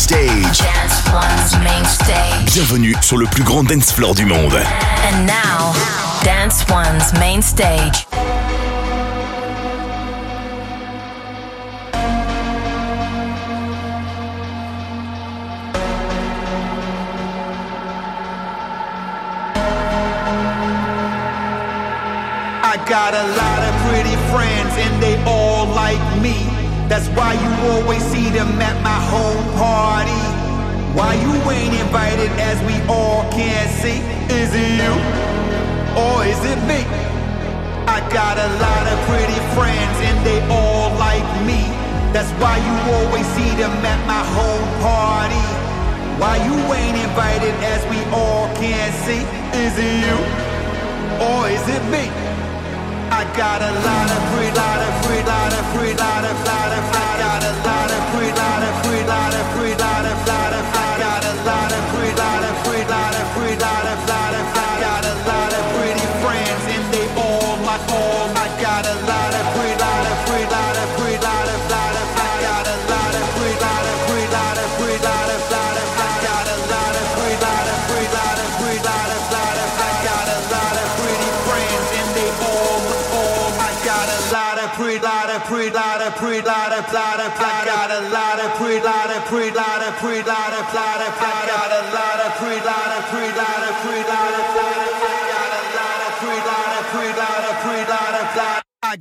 stage. Dance One's main stage. Bienvenue sur le plus grand dance floor du monde. And now, Dance One's main stage. I got a lot of pretty friends and they all like me. That's why you always see them at my home party. Why you ain't invited as we all can see? Is it you or is it me? I got a lot of pretty friends and they all like me. That's why you always see them at my home party. Why you ain't invited as we all can see? Is it you or is it me? I got a lot of free, lot of free, lot of free, lot of, lot of.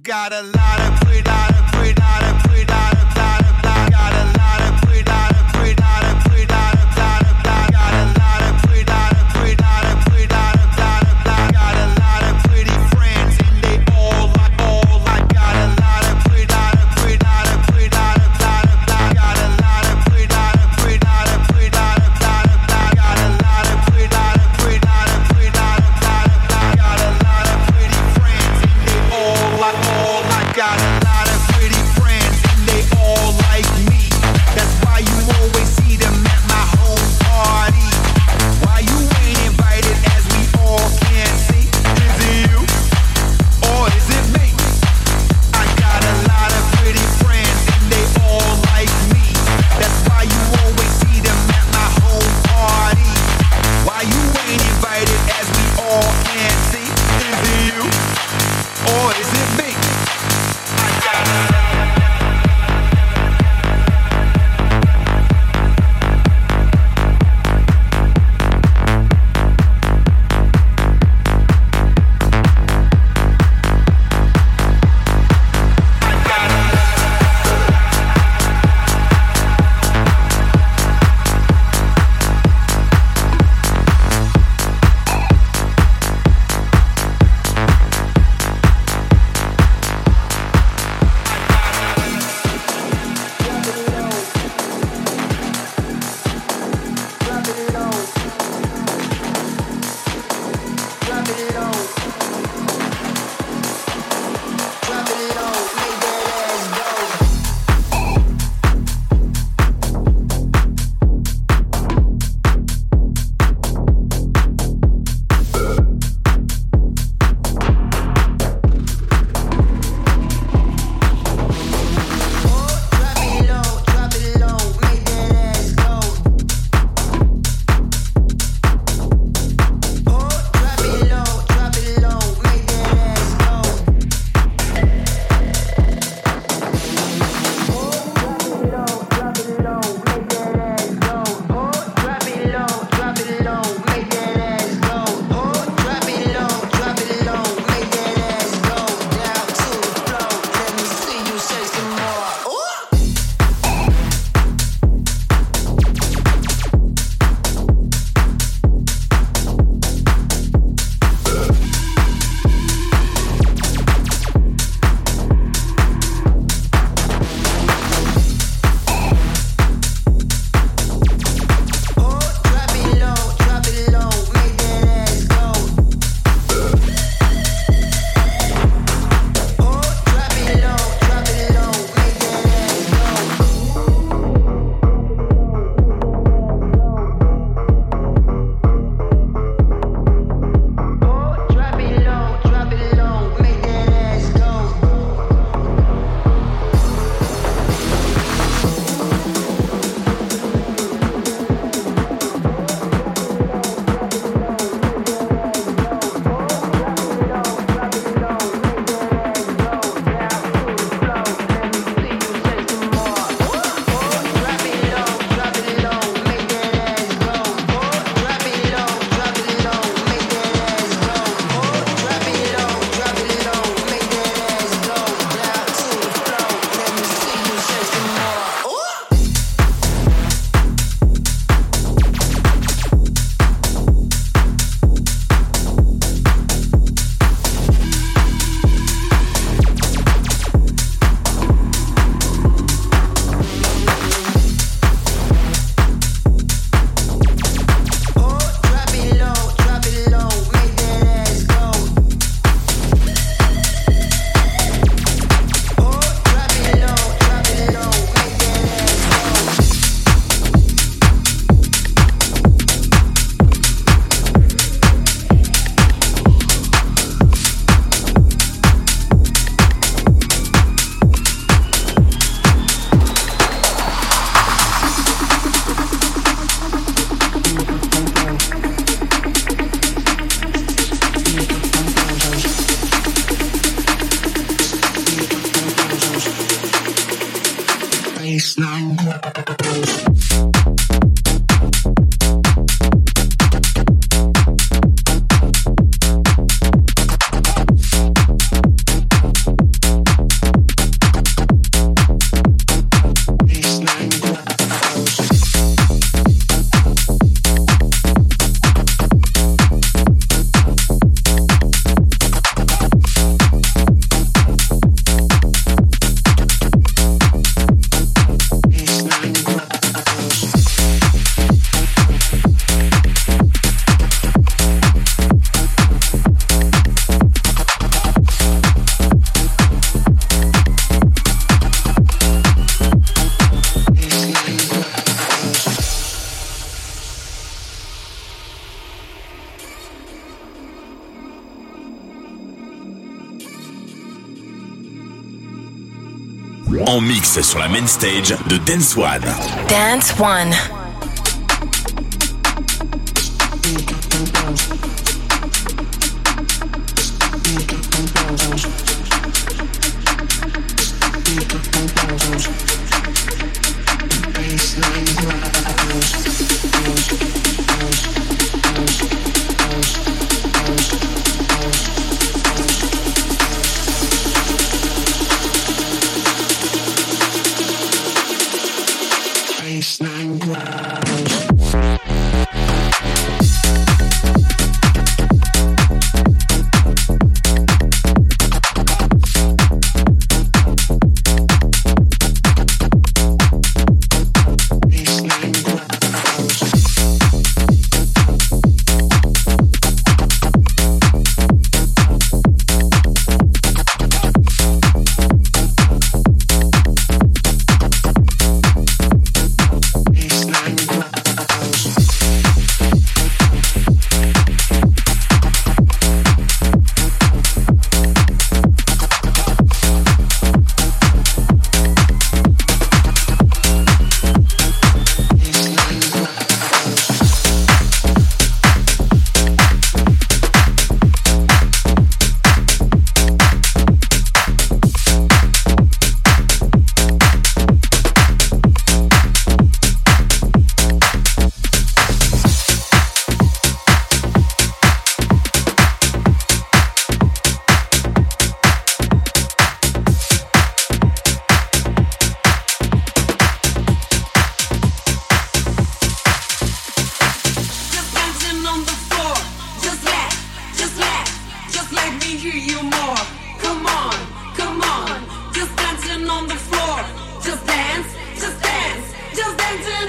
got a lot of stage de Dance One. Dance One. Come on, come on, just dancing on the floor. Just dance, just dance, just dancing.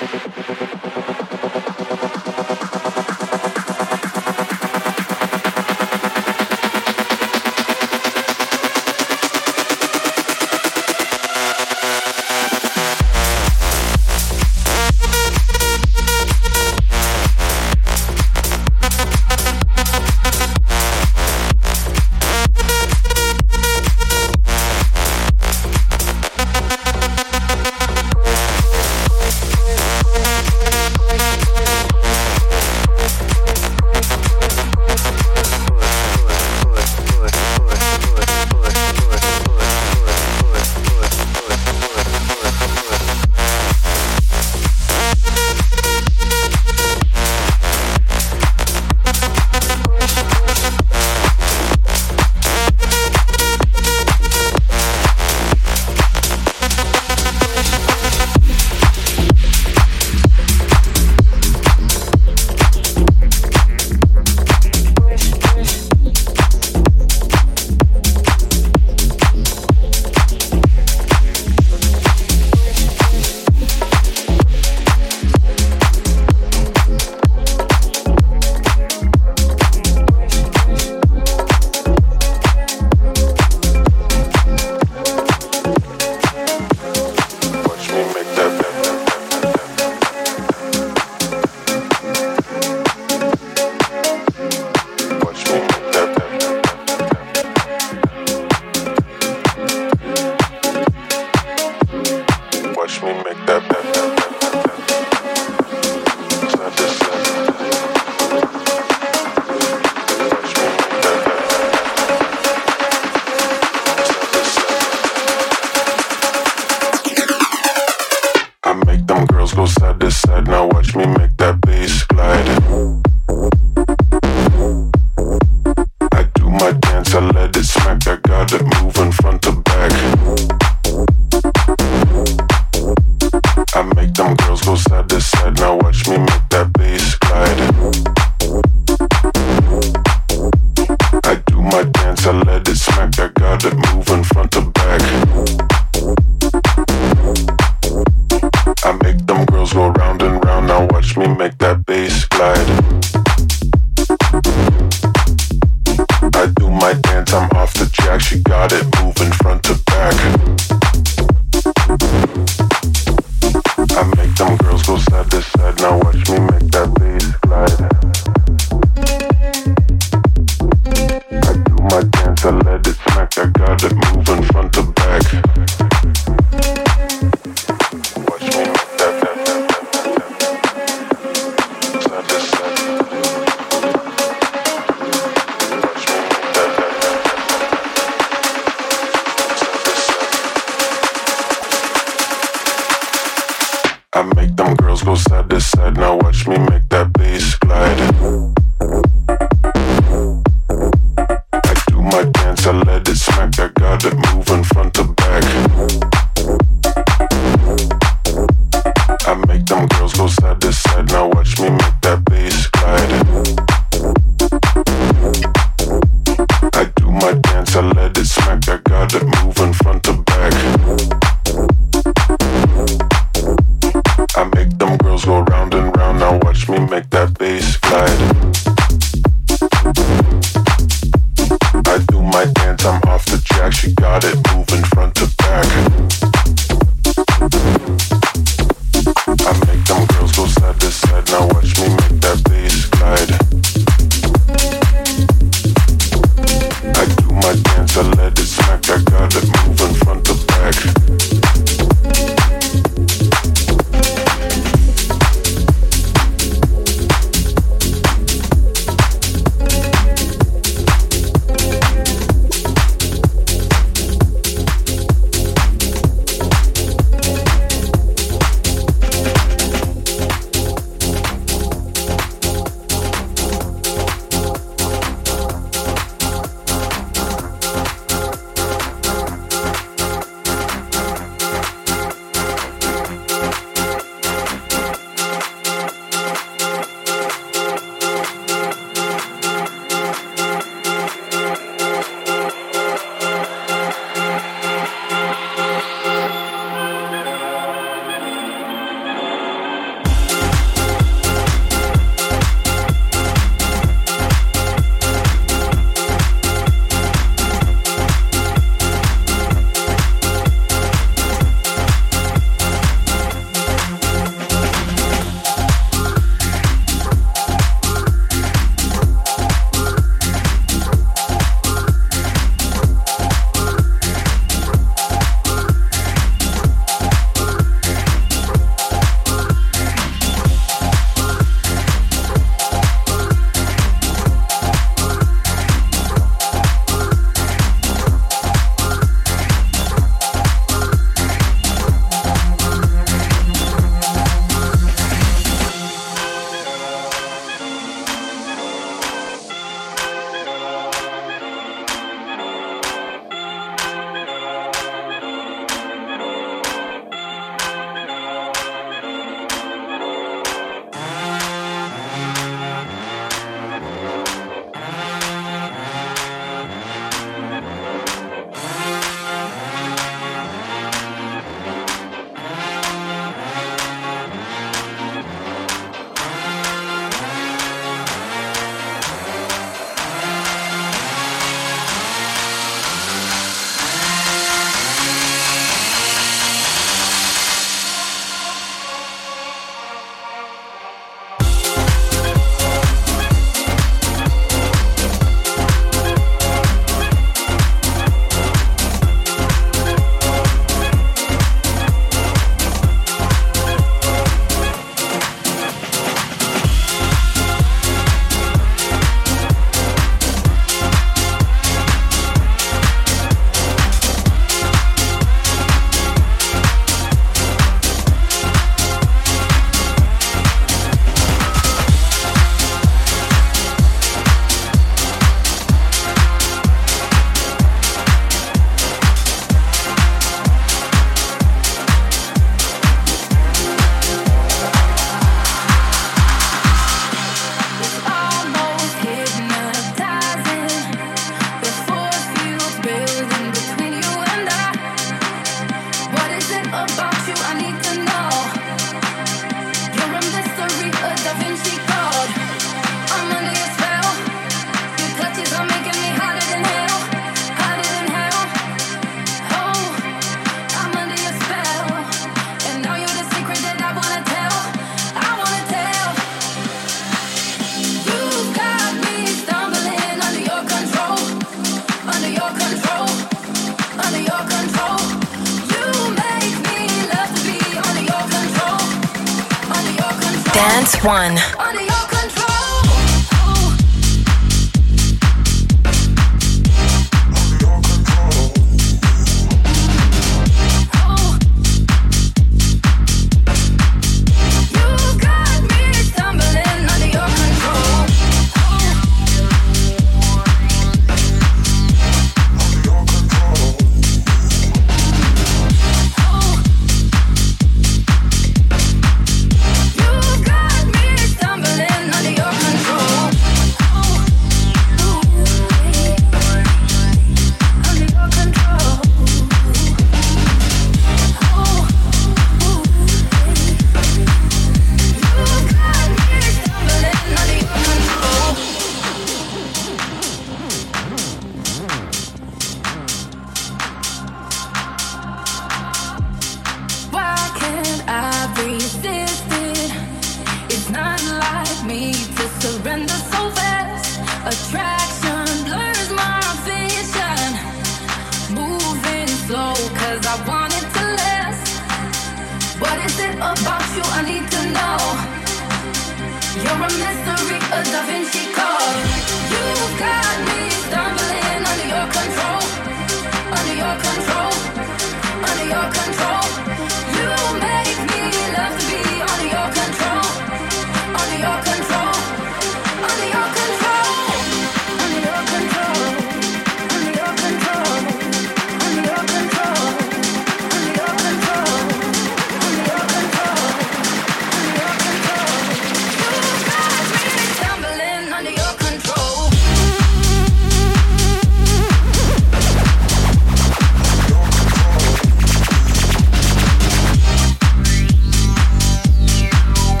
thank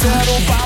settle by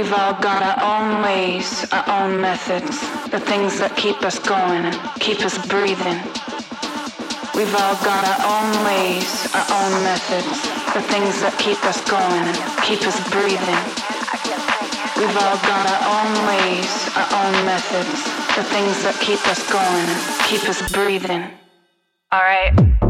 We've all got our own ways, our own methods, the things that keep us going and keep us breathing. We've all got our own ways, our own methods, the things that keep us going and keep us breathing. We've all got our own ways, our own methods, the things that keep us going and keep us breathing. All right.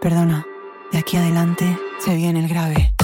Perdona, de aquí adelante se viene el grave.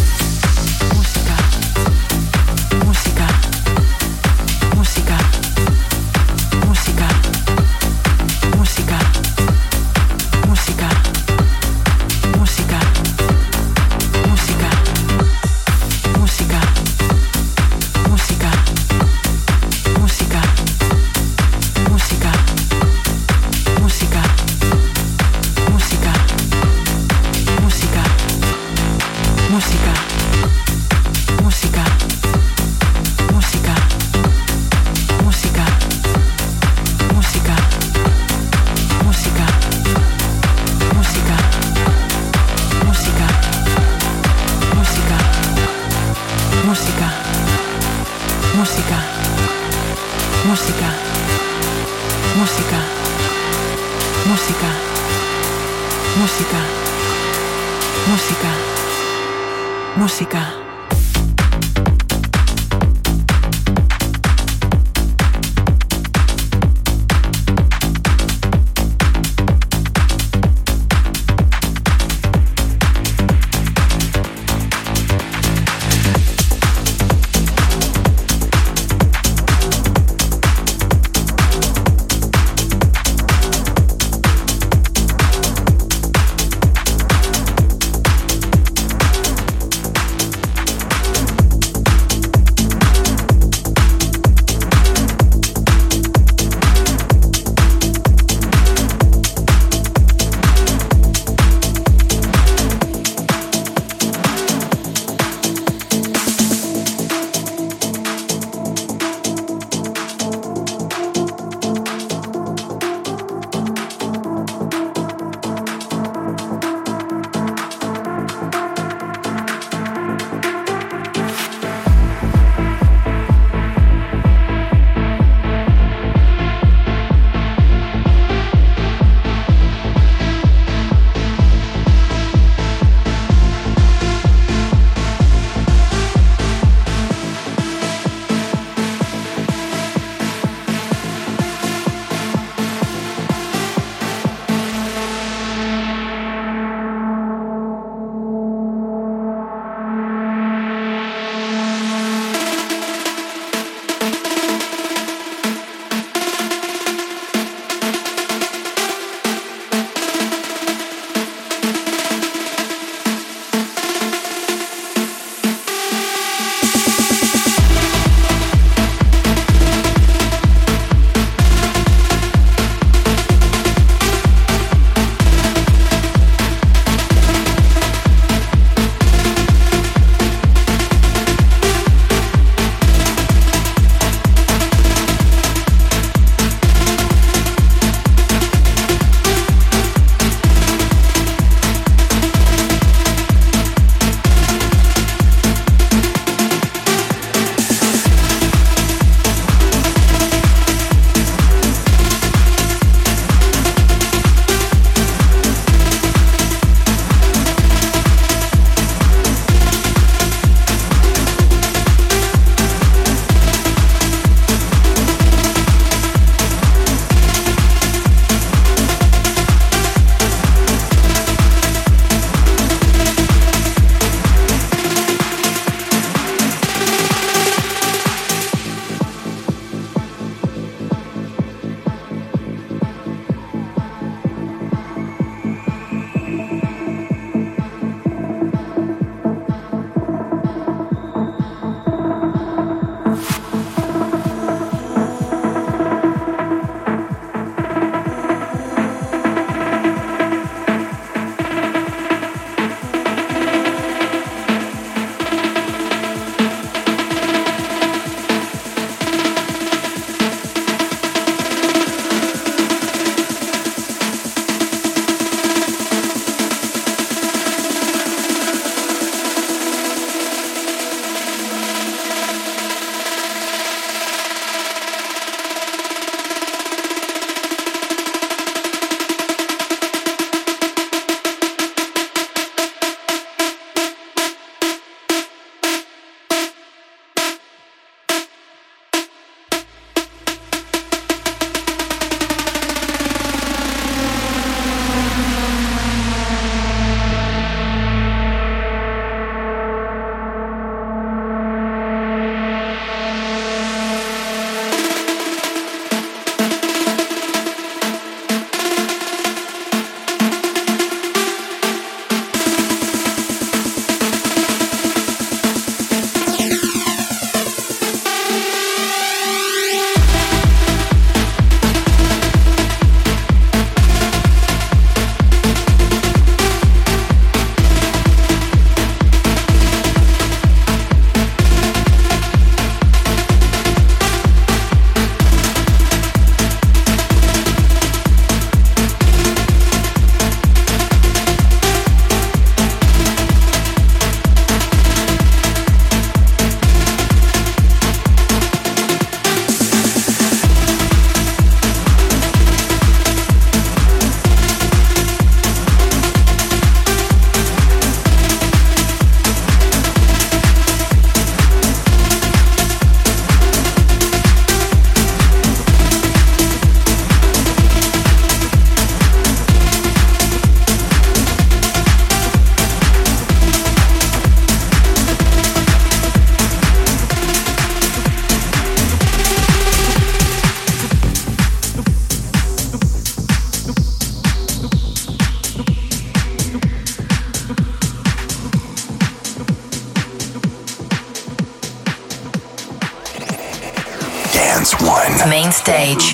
stage.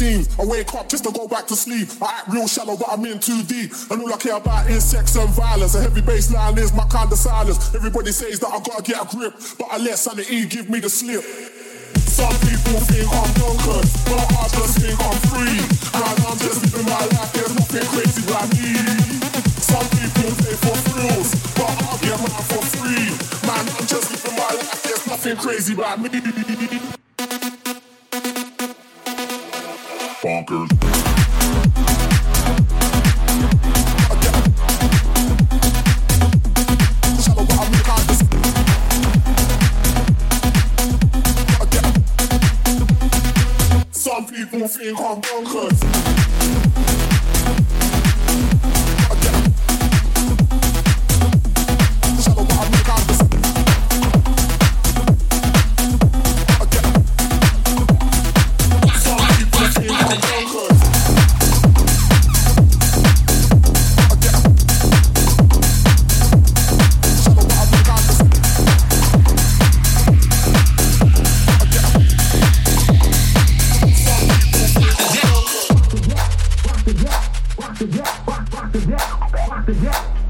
Main real shallow, but I'm in too deep. And all I care about is sex and violence. A heavy bass line is my kind of silence. Everybody says that I gotta get a grip, but I let sanity give me the slip. Some people think I'm bonkers, but I just think I'm free. And I'm just living my life, there's nothing crazy about me. Some people pay for thrills, but I'll get mine for free. Man, I'm just living my life, there's nothing crazy about me.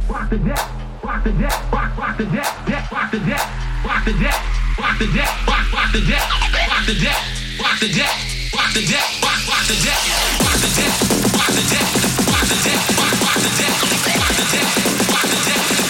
rock the deck, rock the deck, rock, rock the deck, deck, rock the deck, rock the deck, rock the deck, rock, rock the deck, rock the deck, rock the deck, rock the deck, rock, rock the deck, rock the deck, rock the deck, rock the deck, rock, rock the deck, rock the deck, rock the deck.